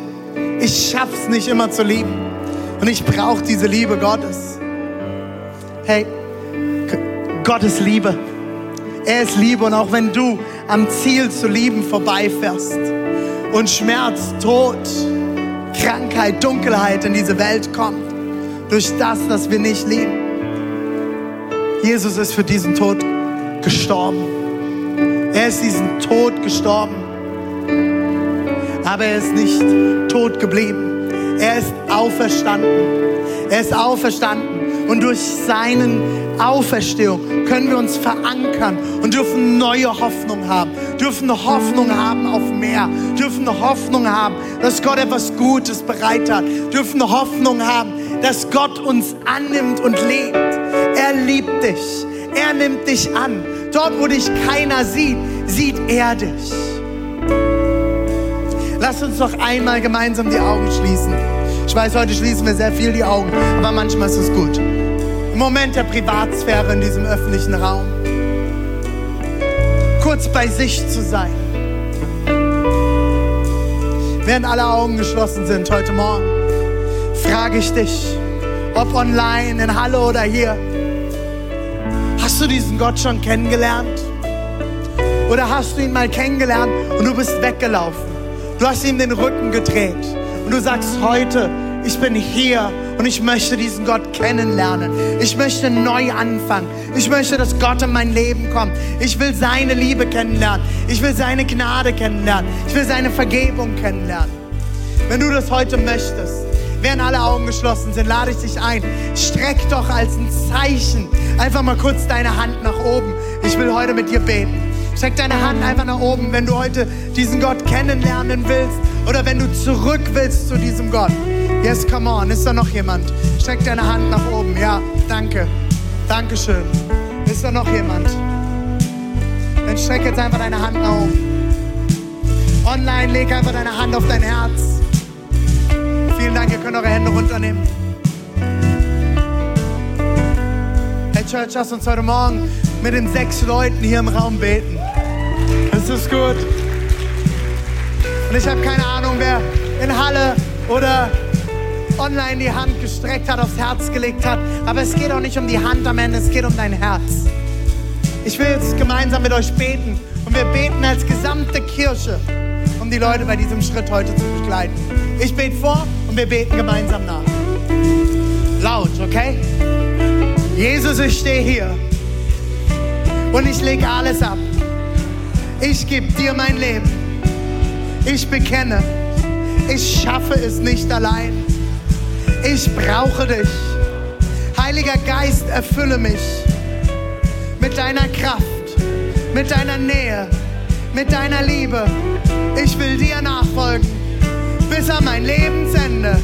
Ich schaff's nicht immer zu lieben. Und ich brauche diese Liebe Gottes. Hey, Gott ist Liebe. Er ist Liebe und auch wenn du am Ziel zu lieben vorbeifährst und Schmerz, Tod, Krankheit, Dunkelheit in diese Welt kommt, durch das, dass wir nicht lieben. Jesus ist für diesen Tod gestorben. Er ist diesen Tod gestorben. Aber er ist nicht tot geblieben. Er ist auferstanden. Er ist auferstanden. Und durch seinen Auferstehung können wir uns verankern und dürfen neue Hoffnung haben. Dürfen eine Hoffnung haben auf mehr. Dürfen eine Hoffnung haben, dass Gott etwas Gutes bereit hat. Dürfen eine Hoffnung haben, dass Gott uns annimmt und liebt. Er liebt dich. Er nimmt dich an. Dort, wo dich keiner sieht, sieht er dich. Lass uns doch einmal gemeinsam die Augen schließen. Ich weiß, heute schließen wir sehr viel die Augen, aber manchmal ist es gut. Im Moment der Privatsphäre in diesem öffentlichen Raum. Kurz bei sich zu sein. Während alle Augen geschlossen sind heute Morgen, frage ich dich, ob online, in Halle oder hier, hast du diesen Gott schon kennengelernt? Oder hast du ihn mal kennengelernt und du bist weggelaufen? Du hast ihm den Rücken gedreht und du sagst heute, ich bin hier und ich möchte diesen Gott kennenlernen. Ich möchte neu anfangen. Ich möchte, dass Gott in mein Leben kommt. Ich will seine Liebe kennenlernen. Ich will seine Gnade kennenlernen. Ich will seine Vergebung kennenlernen. Wenn du das heute möchtest, während alle Augen geschlossen sind, lade ich dich ein. Streck doch als ein Zeichen einfach mal kurz deine Hand nach oben. Ich will heute mit dir beten. Streck deine Hand einfach nach oben, wenn du heute diesen Gott kennenlernen willst oder wenn du zurück willst zu diesem Gott. Yes, come on. Ist da noch jemand? Streck deine Hand nach oben. Ja, danke. Dankeschön. Ist da noch jemand? Dann streck jetzt einfach deine Hand nach oben. Online leg einfach deine Hand auf dein Herz. Vielen Dank, ihr könnt eure Hände runternehmen. Hey Church, lass uns heute Morgen mit den sechs Leuten hier im Raum beten. Ist das gut? Und ich habe keine Ahnung, wer in Halle oder online die Hand gestreckt hat, aufs Herz gelegt hat. Aber es geht auch nicht um die Hand am Ende, es geht um dein Herz. Ich will jetzt gemeinsam mit euch beten. Und wir beten als gesamte Kirche, um die Leute bei diesem Schritt heute zu begleiten. Ich bete vor und wir beten gemeinsam nach. Laut, okay? Jesus, ich stehe hier und ich lege alles ab. Ich gebe dir mein Leben. Ich bekenne, ich schaffe es nicht allein. Ich brauche dich. Heiliger Geist, erfülle mich mit deiner Kraft, mit deiner Nähe, mit deiner Liebe. Ich will dir nachfolgen bis an mein Lebensende.